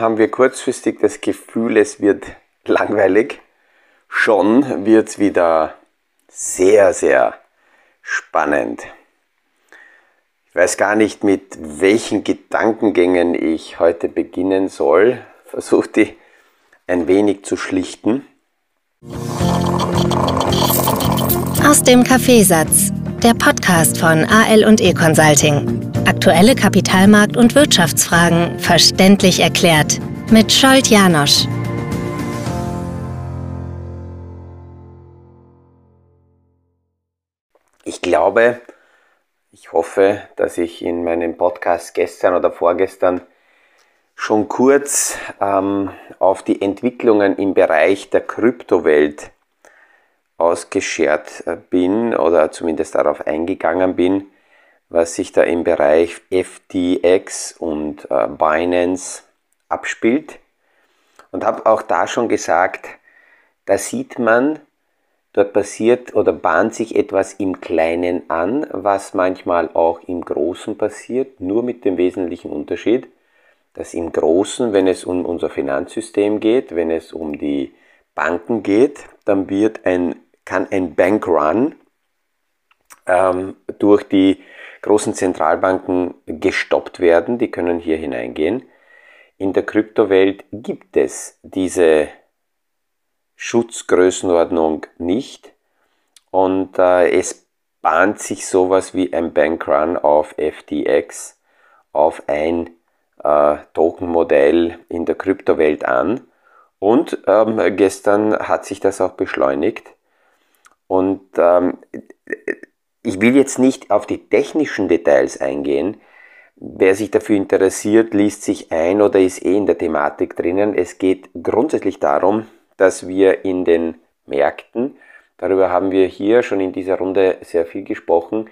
Haben wir kurzfristig das Gefühl, es wird langweilig, schon wird es wieder sehr, sehr spannend. Ich weiß gar nicht, mit welchen Gedankengängen ich heute beginnen soll. Versuche die ein wenig zu schlichten. Aus dem Kaffeesatz, der Podcast von AL und E Consulting. Aktuelle Kapitalmarkt- und Wirtschaftsfragen verständlich erklärt mit Scholt Janosch. Ich glaube, ich hoffe, dass ich in meinem Podcast gestern oder vorgestern schon kurz ähm, auf die Entwicklungen im Bereich der Kryptowelt ausgeschert äh, bin oder zumindest darauf eingegangen bin, was sich da im Bereich FTX und äh, Binance abspielt. Und habe auch da schon gesagt, da sieht man, dort passiert oder bahnt sich etwas im Kleinen an, was manchmal auch im Großen passiert, nur mit dem wesentlichen Unterschied, dass im Großen, wenn es um unser Finanzsystem geht, wenn es um die Banken geht, dann wird ein, kann ein Bankrun ähm, durch die großen Zentralbanken gestoppt werden, die können hier hineingehen. In der Kryptowelt gibt es diese Schutzgrößenordnung nicht und äh, es bahnt sich sowas wie ein Bankrun auf FTX, auf ein äh, Tokenmodell in der Kryptowelt an. Und ähm, gestern hat sich das auch beschleunigt. Und ähm, ich will jetzt nicht auf die technischen Details eingehen. Wer sich dafür interessiert, liest sich ein oder ist eh in der Thematik drinnen. Es geht grundsätzlich darum, dass wir in den Märkten, darüber haben wir hier schon in dieser Runde sehr viel gesprochen,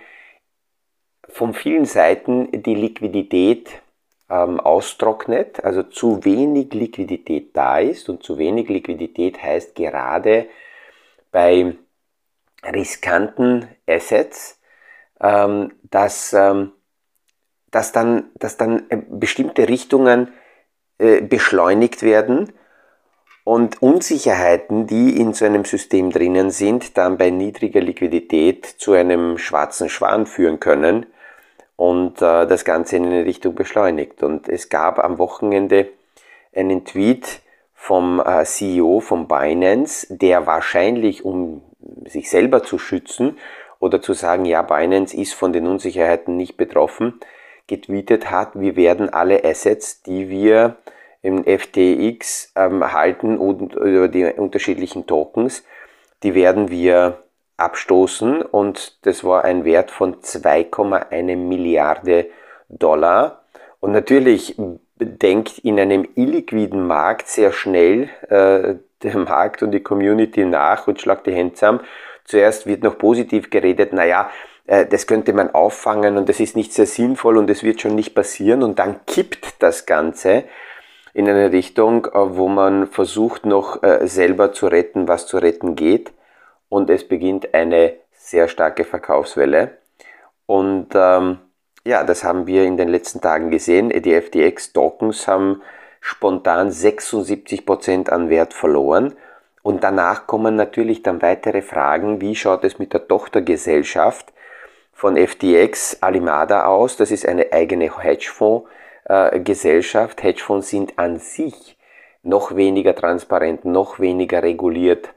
von vielen Seiten die Liquidität ähm, austrocknet, also zu wenig Liquidität da ist und zu wenig Liquidität heißt gerade bei riskanten Assets, ähm, dass, ähm, dass, dann, dass dann äh, bestimmte Richtungen äh, beschleunigt werden und Unsicherheiten, die in so einem System drinnen sind, dann bei niedriger Liquidität zu einem schwarzen Schwan führen können und äh, das Ganze in eine Richtung beschleunigt. Und es gab am Wochenende einen Tweet vom äh, CEO von Binance, der wahrscheinlich, um sich selber zu schützen oder zu sagen, ja, Binance ist von den Unsicherheiten nicht betroffen, getweetet hat, wir werden alle Assets, die wir im FTX ähm, halten und über die unterschiedlichen Tokens, die werden wir abstoßen und das war ein Wert von 2,1 Milliarde Dollar. Und natürlich denkt in einem illiquiden Markt sehr schnell äh, der Markt und die Community nach und schlagt die Hände zusammen. Zuerst wird noch positiv geredet, naja, äh, das könnte man auffangen und das ist nicht sehr sinnvoll und es wird schon nicht passieren und dann kippt das Ganze in eine Richtung, äh, wo man versucht noch äh, selber zu retten, was zu retten geht und es beginnt eine sehr starke Verkaufswelle. Und ähm, ja, das haben wir in den letzten Tagen gesehen. Die FTX-Tokens haben spontan 76% an Wert verloren. Und danach kommen natürlich dann weitere Fragen, wie schaut es mit der Tochtergesellschaft von FTX Alimada aus? Das ist eine eigene Hedgefonds-Gesellschaft. Hedgefonds sind an sich noch weniger transparent, noch weniger reguliert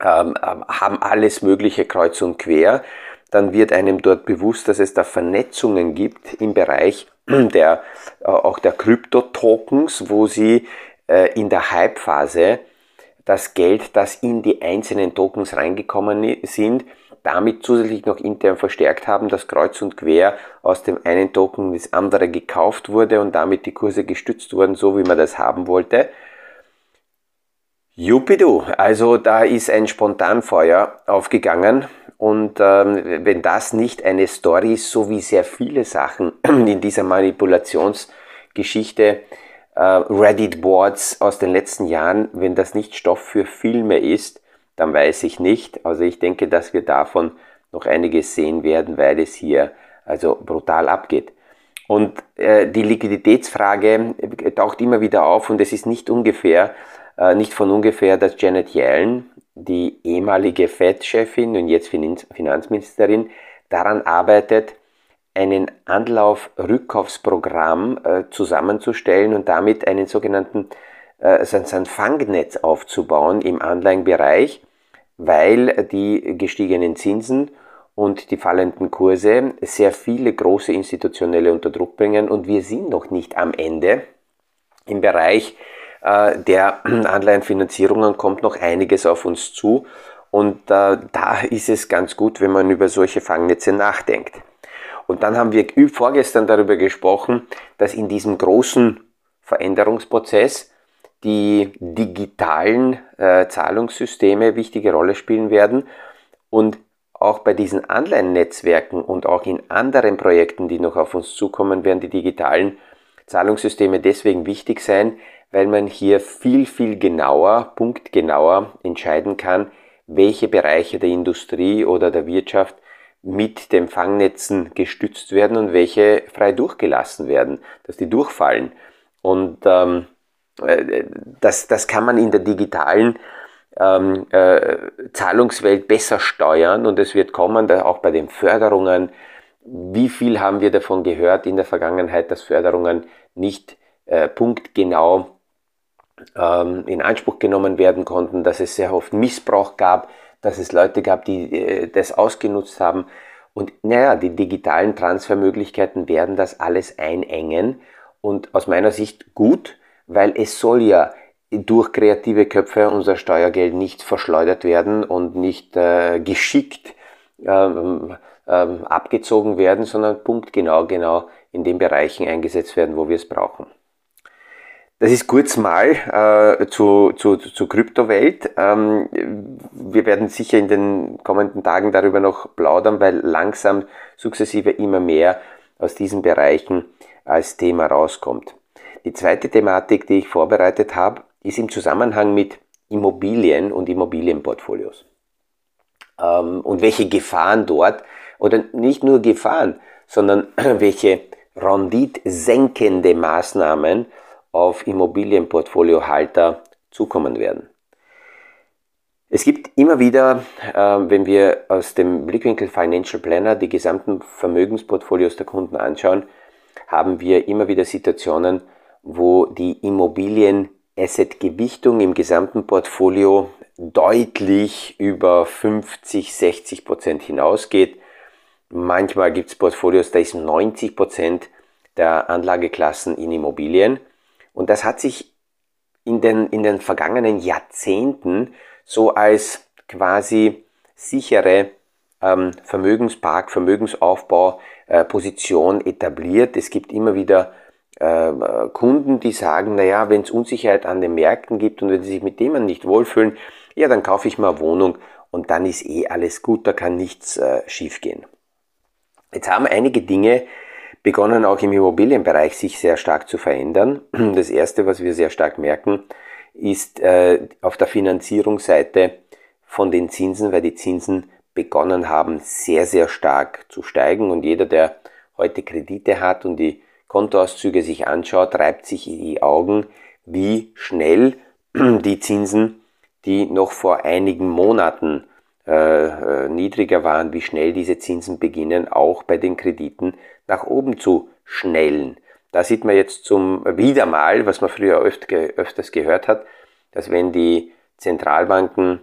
ähm, haben alles Mögliche kreuz und quer. Dann wird einem dort bewusst, dass es da Vernetzungen gibt im Bereich der, äh, auch der Krypto-Tokens, wo sie äh, in der Hype-Phase das Geld, das in die einzelnen Tokens reingekommen sind, damit zusätzlich noch intern verstärkt haben, dass kreuz und quer aus dem einen Token das andere gekauft wurde und damit die Kurse gestützt wurden, so wie man das haben wollte. Jupidu, also da ist ein Spontanfeuer aufgegangen und ähm, wenn das nicht eine Story ist, so wie sehr viele Sachen in dieser Manipulationsgeschichte, äh, Reddit-Boards aus den letzten Jahren, wenn das nicht Stoff für Filme ist, dann weiß ich nicht. Also ich denke, dass wir davon noch einiges sehen werden, weil es hier also brutal abgeht. Und äh, die Liquiditätsfrage taucht immer wieder auf und es ist nicht ungefähr, äh, nicht von ungefähr, dass Janet Yellen, die ehemalige Fed-Chefin und jetzt Finanzministerin, daran arbeitet, einen Anlauf-Rückkaufsprogramm äh, zusammenzustellen und damit einen sogenannten äh, Fangnetz aufzubauen im Anleihenbereich, weil die gestiegenen Zinsen und die fallenden Kurse sehr viele große Institutionelle unter Druck bringen und wir sind noch nicht am Ende. Im Bereich der Anleihenfinanzierungen kommt noch einiges auf uns zu und äh, da ist es ganz gut, wenn man über solche Fangnetze nachdenkt. Und dann haben wir vorgestern darüber gesprochen, dass in diesem großen Veränderungsprozess die digitalen äh, Zahlungssysteme wichtige Rolle spielen werden und auch bei diesen Anleihennetzwerken und auch in anderen Projekten, die noch auf uns zukommen, werden die digitalen Zahlungssysteme deswegen wichtig sein, weil man hier viel, viel genauer, punktgenauer entscheiden kann, welche Bereiche der Industrie oder der Wirtschaft mit den Fangnetzen gestützt werden und welche frei durchgelassen werden, dass die durchfallen. Und ähm, äh, das, das kann man in der digitalen ähm, äh, Zahlungswelt besser steuern und es wird kommen, da auch bei den Förderungen. Wie viel haben wir davon gehört in der Vergangenheit, dass Förderungen nicht äh, punktgenau in Anspruch genommen werden konnten, dass es sehr oft Missbrauch gab, dass es Leute gab, die äh, das ausgenutzt haben. Und naja, die digitalen Transfermöglichkeiten werden das alles einengen und aus meiner Sicht gut, weil es soll ja durch kreative Köpfe unser Steuergeld nicht verschleudert werden und nicht äh, geschickt ähm, ähm, abgezogen werden, sondern punktgenau genau in den Bereichen eingesetzt werden, wo wir es brauchen. Das ist kurz mal äh, zu, zu, zu Kryptowelt. Ähm, wir werden sicher in den kommenden Tagen darüber noch plaudern, weil langsam sukzessive immer mehr aus diesen Bereichen als Thema rauskommt. Die zweite Thematik, die ich vorbereitet habe, ist im Zusammenhang mit Immobilien und Immobilienportfolios. Ähm, und welche Gefahren dort, oder nicht nur Gefahren, sondern welche renditsenkende Maßnahmen auf Immobilienportfoliohalter zukommen werden. Es gibt immer wieder, äh, wenn wir aus dem Blickwinkel Financial Planner die gesamten Vermögensportfolios der Kunden anschauen, haben wir immer wieder Situationen, wo die Immobilien-Asset-Gewichtung im gesamten Portfolio deutlich über 50, 60 Prozent hinausgeht. Manchmal gibt es Portfolios, da ist 90 Prozent der Anlageklassen in Immobilien. Und das hat sich in den, in den vergangenen Jahrzehnten so als quasi sichere ähm, Vermögenspark, Vermögensaufbau, äh, etabliert. Es gibt immer wieder äh, Kunden, die sagen, naja, wenn es Unsicherheit an den Märkten gibt und wenn sie sich mit dem nicht wohlfühlen, ja, dann kaufe ich mal Wohnung und dann ist eh alles gut, da kann nichts äh, schiefgehen. Jetzt haben einige Dinge begonnen auch im Immobilienbereich sich sehr stark zu verändern. Das erste, was wir sehr stark merken, ist äh, auf der Finanzierungsseite von den Zinsen, weil die Zinsen begonnen haben, sehr, sehr stark zu steigen. Und jeder, der heute Kredite hat und die Kontoauszüge sich anschaut, reibt sich in die Augen, wie schnell die Zinsen, die noch vor einigen Monaten äh, äh, niedriger waren, wie schnell diese Zinsen beginnen, auch bei den Krediten nach oben zu schnellen. Da sieht man jetzt zum wieder mal, was man früher öft, öfters gehört hat, dass wenn die Zentralbanken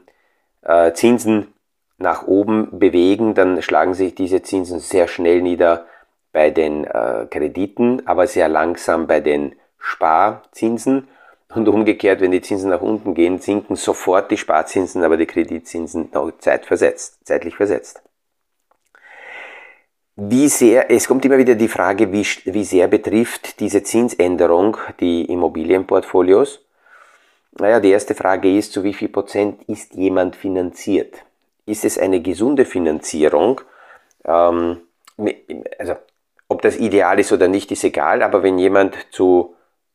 äh, Zinsen nach oben bewegen, dann schlagen sich diese Zinsen sehr schnell nieder bei den äh, Krediten, aber sehr langsam bei den Sparzinsen und umgekehrt, wenn die Zinsen nach unten gehen, sinken sofort die Sparzinsen, aber die Kreditzinsen noch zeitversetzt, zeitlich versetzt. Wie sehr, es kommt immer wieder die Frage, wie, wie sehr betrifft diese Zinsänderung die Immobilienportfolios? Naja, die erste Frage ist, zu wie viel Prozent ist jemand finanziert? Ist es eine gesunde Finanzierung? Ähm, also, ob das ideal ist oder nicht, ist egal, aber wenn jemand zu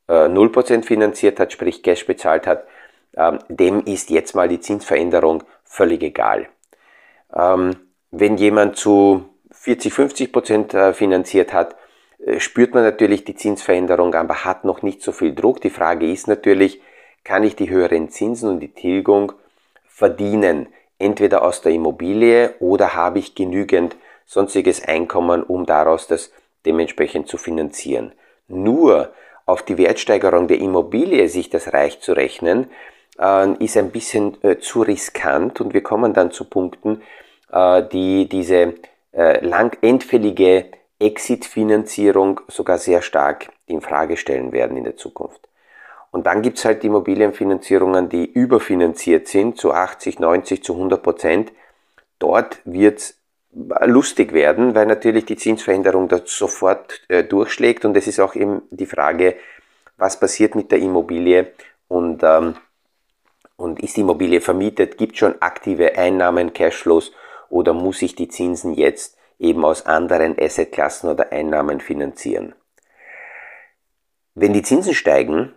0% äh, finanziert hat, sprich Cash bezahlt hat, ähm, dem ist jetzt mal die Zinsveränderung völlig egal. Ähm, wenn jemand zu 40, 50% äh, finanziert hat, äh, spürt man natürlich die Zinsveränderung, aber hat noch nicht so viel Druck. Die Frage ist natürlich, kann ich die höheren Zinsen und die Tilgung verdienen? Entweder aus der Immobilie oder habe ich genügend sonstiges Einkommen, um daraus das dementsprechend zu finanzieren. Nur auf die Wertsteigerung der Immobilie sich das reich zu rechnen, äh, ist ein bisschen äh, zu riskant und wir kommen dann zu Punkten, die diese äh, lang endfällige Exit-Finanzierung sogar sehr stark in Frage stellen werden in der Zukunft. Und dann gibt's halt Immobilienfinanzierungen, die überfinanziert sind, zu 80, 90, zu 100 Prozent. Dort wird's lustig werden, weil natürlich die Zinsveränderung dort sofort äh, durchschlägt und es ist auch eben die Frage, was passiert mit der Immobilie und, ähm, und ist die Immobilie vermietet, gibt schon aktive Einnahmen, Cashflows oder muss ich die Zinsen jetzt eben aus anderen Assetklassen oder Einnahmen finanzieren? Wenn die Zinsen steigen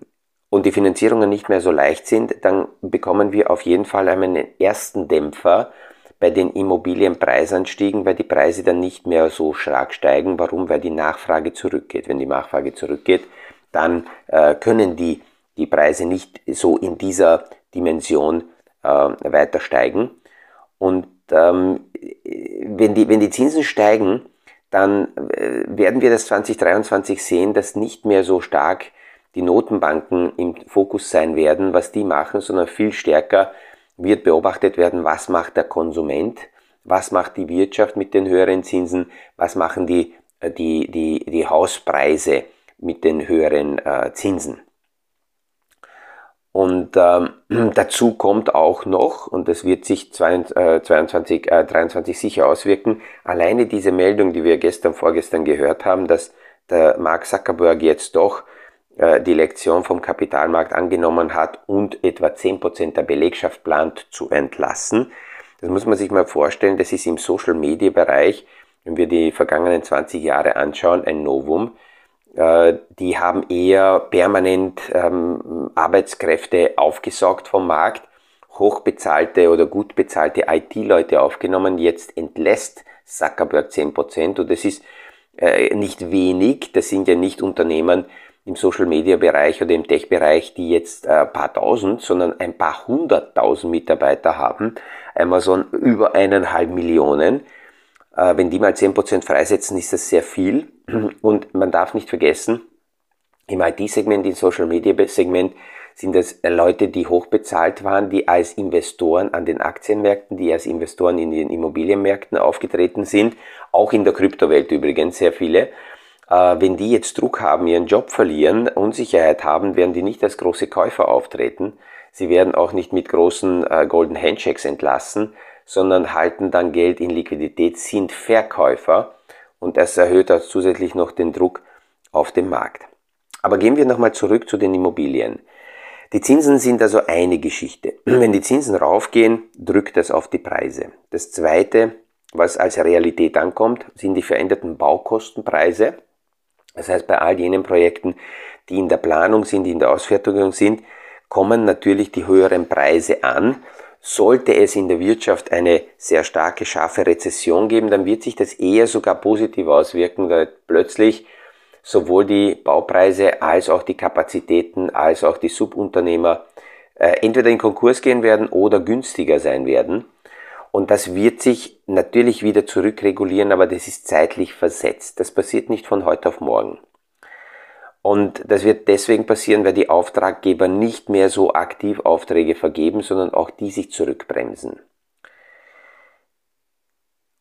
und die Finanzierungen nicht mehr so leicht sind, dann bekommen wir auf jeden Fall einen ersten Dämpfer bei den Immobilienpreisanstiegen, weil die Preise dann nicht mehr so stark steigen. Warum? Weil die Nachfrage zurückgeht. Wenn die Nachfrage zurückgeht, dann äh, können die, die Preise nicht so in dieser Dimension äh, weiter steigen. Und ähm, wenn, die, wenn die Zinsen steigen, dann äh, werden wir das 2023 sehen, dass nicht mehr so stark die Notenbanken im Fokus sein werden, was die machen, sondern viel stärker wird beobachtet werden, was macht der Konsument, was macht die Wirtschaft mit den höheren Zinsen, was machen die, äh, die, die, die Hauspreise mit den höheren äh, Zinsen. Und ähm, dazu kommt auch noch, und das wird sich 22, äh, 23 sicher auswirken, alleine diese Meldung, die wir gestern, vorgestern gehört haben, dass der Mark Zuckerberg jetzt doch äh, die Lektion vom Kapitalmarkt angenommen hat und etwa 10% der Belegschaft plant zu entlassen. Das muss man sich mal vorstellen, das ist im Social-Media-Bereich, wenn wir die vergangenen 20 Jahre anschauen, ein Novum. Äh, die haben eher permanent ähm, Arbeitskräfte aufgesaugt vom Markt, hochbezahlte oder gut bezahlte IT-Leute aufgenommen. Jetzt entlässt Zuckerberg 10% und das ist äh, nicht wenig. Das sind ja nicht Unternehmen, im Social Media Bereich oder im Tech Bereich, die jetzt ein äh, paar tausend, sondern ein paar hunderttausend Mitarbeiter haben. Amazon über eineinhalb Millionen. Äh, wenn die mal zehn Prozent freisetzen, ist das sehr viel. Und man darf nicht vergessen, im IT-Segment, im Social Media Segment sind das Leute, die hochbezahlt waren, die als Investoren an den Aktienmärkten, die als Investoren in den Immobilienmärkten aufgetreten sind, auch in der Kryptowelt übrigens sehr viele äh, wenn die jetzt Druck haben, ihren Job verlieren, Unsicherheit haben, werden die nicht als große Käufer auftreten. Sie werden auch nicht mit großen äh, Golden Handshakes entlassen, sondern halten dann Geld in Liquidität, sind Verkäufer und das erhöht auch zusätzlich noch den Druck auf dem Markt. Aber gehen wir nochmal zurück zu den Immobilien. Die Zinsen sind also eine Geschichte. Wenn die Zinsen raufgehen, drückt das auf die Preise. Das zweite, was als Realität ankommt, sind die veränderten Baukostenpreise. Das heißt, bei all jenen Projekten, die in der Planung sind, die in der Ausfertigung sind, kommen natürlich die höheren Preise an. Sollte es in der Wirtschaft eine sehr starke, scharfe Rezession geben, dann wird sich das eher sogar positiv auswirken, weil plötzlich sowohl die Baupreise als auch die Kapazitäten als auch die Subunternehmer äh, entweder in Konkurs gehen werden oder günstiger sein werden. Und das wird sich natürlich wieder zurückregulieren, aber das ist zeitlich versetzt. Das passiert nicht von heute auf morgen. Und das wird deswegen passieren, weil die Auftraggeber nicht mehr so aktiv Aufträge vergeben, sondern auch die sich zurückbremsen.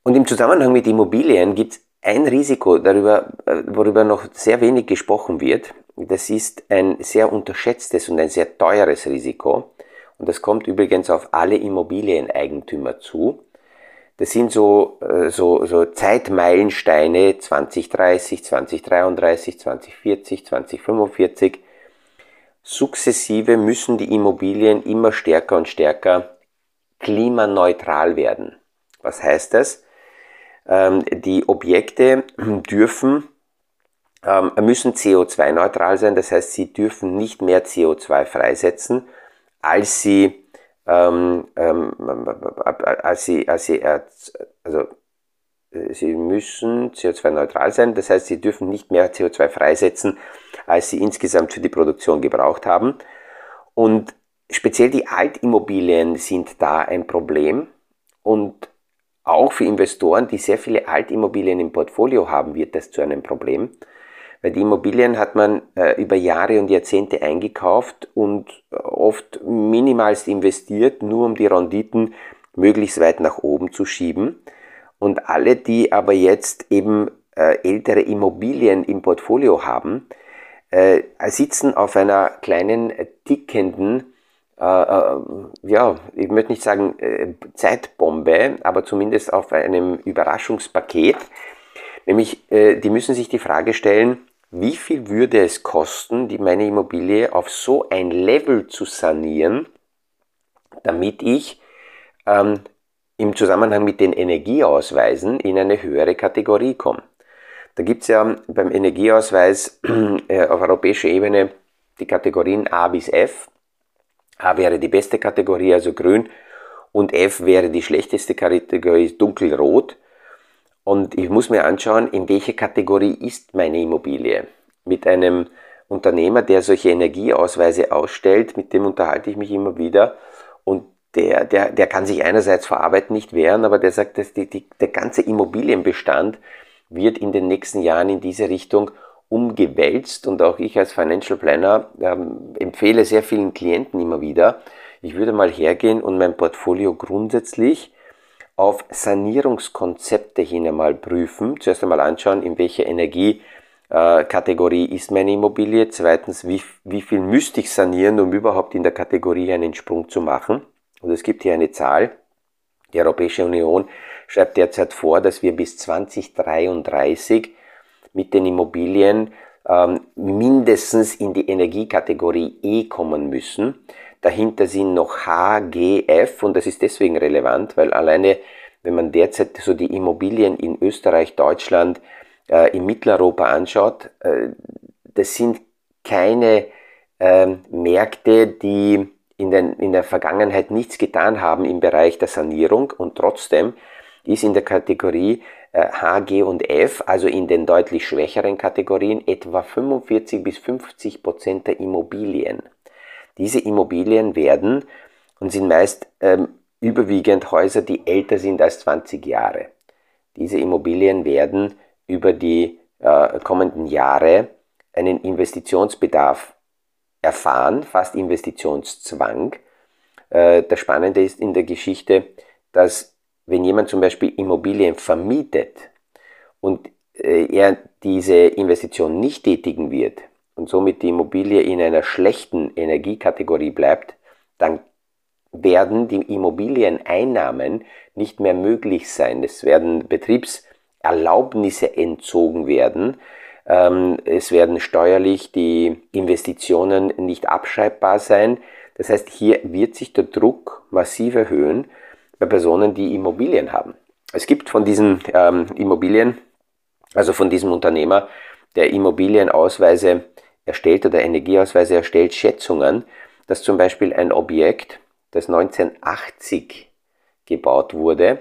Und im Zusammenhang mit Immobilien gibt es ein Risiko, darüber, äh, worüber noch sehr wenig gesprochen wird. Das ist ein sehr unterschätztes und ein sehr teures Risiko. Und das kommt übrigens auf alle Immobilieneigentümer zu. Das sind so, äh, so, so Zeitmeilensteine 2030, 2033, 2040, 2045. Sukzessive müssen die Immobilien immer stärker und stärker klimaneutral werden. Was heißt das? Ähm, die Objekte dürfen, ähm, müssen CO2-neutral sein, das heißt, sie dürfen nicht mehr CO2 freisetzen, als sie, ähm, ähm, als sie, als sie also sie müssen CO2-neutral sein, das heißt, sie dürfen nicht mehr CO2 freisetzen, als sie insgesamt für die Produktion gebraucht haben. Und speziell die Altimmobilien sind da ein Problem und auch für Investoren, die sehr viele Altimmobilien im Portfolio haben, wird das zu einem Problem. Weil die Immobilien hat man äh, über Jahre und Jahrzehnte eingekauft und oft minimalst investiert, nur um die Renditen möglichst weit nach oben zu schieben. Und alle, die aber jetzt eben äh, ältere Immobilien im Portfolio haben, äh, sitzen auf einer kleinen tickenden äh, äh, ja, ich möchte nicht sagen äh, Zeitbombe, aber zumindest auf einem Überraschungspaket. Nämlich, äh, die müssen sich die Frage stellen, wie viel würde es kosten, die meine Immobilie auf so ein Level zu sanieren, damit ich ähm, im Zusammenhang mit den Energieausweisen in eine höhere Kategorie komme. Da gibt es ja beim Energieausweis äh, auf europäischer Ebene die Kategorien A bis F. A wäre die beste Kategorie, also grün, und F wäre die schlechteste Kategorie, dunkelrot. Und ich muss mir anschauen, in welche Kategorie ist meine Immobilie. Mit einem Unternehmer, der solche Energieausweise ausstellt, mit dem unterhalte ich mich immer wieder. Und der, der, der kann sich einerseits vor Arbeit nicht wehren, aber der sagt, dass die, die, der ganze Immobilienbestand wird in den nächsten Jahren in diese Richtung umgewälzt und auch ich als Financial Planner ähm, empfehle sehr vielen Klienten immer wieder, ich würde mal hergehen und mein Portfolio grundsätzlich auf Sanierungskonzepte hin einmal prüfen. Zuerst einmal anschauen, in welcher Energiekategorie ist meine Immobilie. Zweitens, wie, wie viel müsste ich sanieren, um überhaupt in der Kategorie einen Sprung zu machen. Und es gibt hier eine Zahl. Die Europäische Union schreibt derzeit vor, dass wir bis 2033 mit den Immobilien ähm, mindestens in die Energiekategorie E kommen müssen. Dahinter sind noch H, G, F und das ist deswegen relevant, weil alleine, wenn man derzeit so die Immobilien in Österreich, Deutschland, äh, in Mitteleuropa anschaut, äh, das sind keine äh, Märkte, die in, den, in der Vergangenheit nichts getan haben im Bereich der Sanierung und trotzdem ist in der Kategorie H, G und F, also in den deutlich schwächeren Kategorien, etwa 45 bis 50 Prozent der Immobilien. Diese Immobilien werden und sind meist ähm, überwiegend Häuser, die älter sind als 20 Jahre. Diese Immobilien werden über die äh, kommenden Jahre einen Investitionsbedarf erfahren, fast Investitionszwang. Äh, das Spannende ist in der Geschichte, dass wenn jemand zum Beispiel Immobilien vermietet und äh, er diese Investition nicht tätigen wird und somit die Immobilie in einer schlechten Energiekategorie bleibt, dann werden die Immobilieneinnahmen nicht mehr möglich sein. Es werden Betriebserlaubnisse entzogen werden. Ähm, es werden steuerlich die Investitionen nicht abschreibbar sein. Das heißt, hier wird sich der Druck massiv erhöhen bei Personen, die Immobilien haben. Es gibt von diesen ähm, Immobilien, also von diesem Unternehmer, der Immobilienausweise erstellt oder Energieausweise erstellt, Schätzungen, dass zum Beispiel ein Objekt, das 1980 gebaut wurde,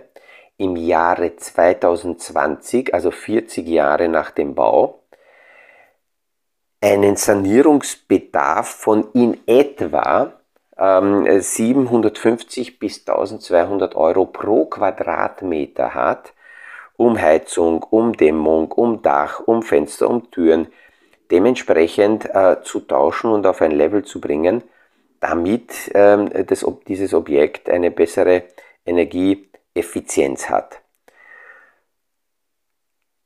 im Jahre 2020, also 40 Jahre nach dem Bau, einen Sanierungsbedarf von in etwa 750 ähm, bis 1200 Euro pro Quadratmeter hat, um Heizung, um Dämmung, um Dach, um Fenster, um Türen dementsprechend äh, zu tauschen und auf ein Level zu bringen, damit ähm, das, dieses Objekt eine bessere Energieeffizienz hat.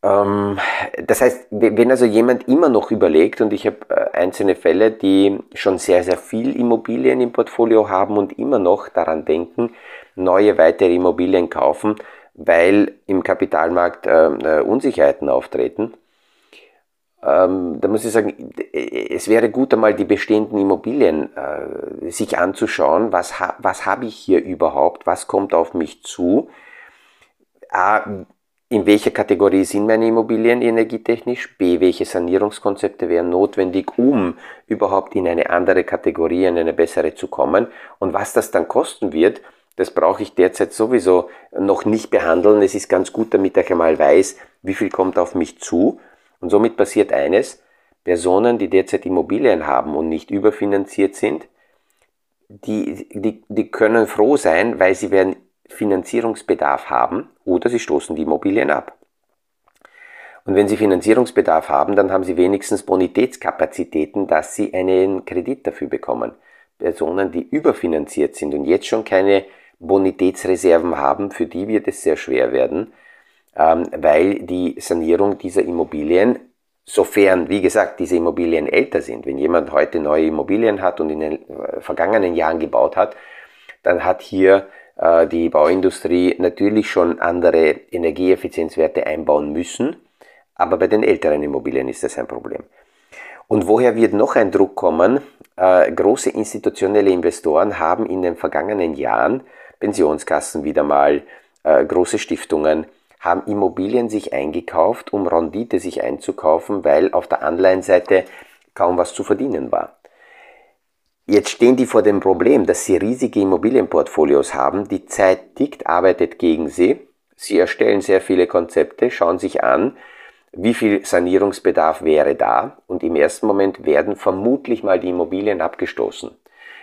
Ähm, das heißt, wenn also jemand immer noch überlegt, und ich habe äh, einzelne Fälle, die schon sehr, sehr viel Immobilien im Portfolio haben und immer noch daran denken, neue weitere Immobilien kaufen, weil im Kapitalmarkt äh, äh, Unsicherheiten auftreten, ähm, da muss ich sagen, es wäre gut einmal die bestehenden Immobilien äh, sich anzuschauen, was, ha was habe ich hier überhaupt, was kommt auf mich zu. A, in welcher Kategorie sind meine Immobilien energietechnisch? B, welche Sanierungskonzepte wären notwendig, um überhaupt in eine andere Kategorie, in eine bessere zu kommen? Und was das dann kosten wird, Das brauche ich derzeit sowieso noch nicht behandeln. Es ist ganz gut, damit ich einmal weiß, wie viel kommt auf mich zu. Und somit passiert eines, Personen, die derzeit Immobilien haben und nicht überfinanziert sind, die, die, die können froh sein, weil sie werden Finanzierungsbedarf haben oder sie stoßen die Immobilien ab. Und wenn Sie Finanzierungsbedarf haben, dann haben Sie wenigstens Bonitätskapazitäten, dass Sie einen Kredit dafür bekommen. Personen, die überfinanziert sind und jetzt schon keine Bonitätsreserven haben, für die wird es sehr schwer werden, weil die Sanierung dieser Immobilien, sofern, wie gesagt, diese Immobilien älter sind, wenn jemand heute neue Immobilien hat und in den äh, vergangenen Jahren gebaut hat, dann hat hier äh, die Bauindustrie natürlich schon andere Energieeffizienzwerte einbauen müssen aber bei den älteren Immobilien ist das ein Problem. Und woher wird noch ein Druck kommen? Äh, große institutionelle Investoren haben in den vergangenen Jahren, Pensionskassen wieder mal, große Stiftungen, haben Immobilien sich eingekauft, um Rendite sich einzukaufen, weil auf der Anleihenseite kaum was zu verdienen war. Jetzt stehen die vor dem Problem, dass sie riesige Immobilienportfolios haben, die Zeit tickt, arbeitet gegen sie. Sie erstellen sehr viele Konzepte, schauen sich an, wie viel Sanierungsbedarf wäre da und im ersten Moment werden vermutlich mal die Immobilien abgestoßen.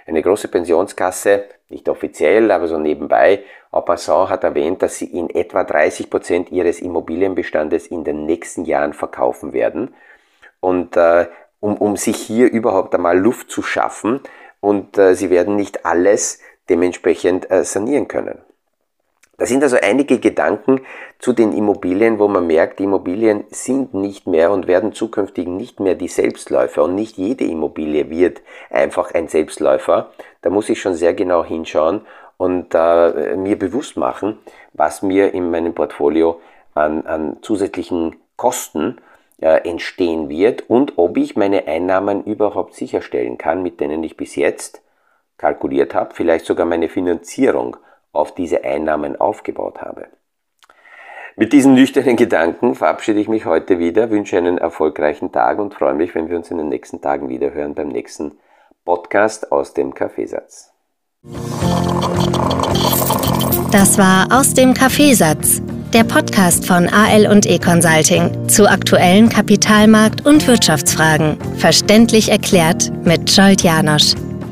Eine große Pensionskasse, nicht offiziell, aber so nebenbei, en passant hat erwähnt, dass sie in etwa 30 Prozent ihres Immobilienbestandes in den nächsten Jahren verkaufen werden. Und äh, um, um sich hier überhaupt einmal Luft zu schaffen und äh, sie werden nicht alles dementsprechend äh, sanieren können. Das sind also einige Gedanken zu den Immobilien, wo man merkt, Immobilien sind nicht mehr und werden zukünftig nicht mehr die Selbstläufer und nicht jede Immobilie wird einfach ein Selbstläufer. Da muss ich schon sehr genau hinschauen und äh, mir bewusst machen, was mir in meinem Portfolio an, an zusätzlichen Kosten äh, entstehen wird und ob ich meine Einnahmen überhaupt sicherstellen kann, mit denen ich bis jetzt kalkuliert habe, vielleicht sogar meine Finanzierung auf diese Einnahmen aufgebaut habe. Mit diesen nüchternen Gedanken verabschiede ich mich heute wieder, wünsche einen erfolgreichen Tag und freue mich, wenn wir uns in den nächsten Tagen wieder hören beim nächsten Podcast aus dem Kaffeesatz. Das war aus dem Kaffeesatz, der Podcast von AL und E Consulting zu aktuellen Kapitalmarkt- und Wirtschaftsfragen, verständlich erklärt mit Scholt Janosch.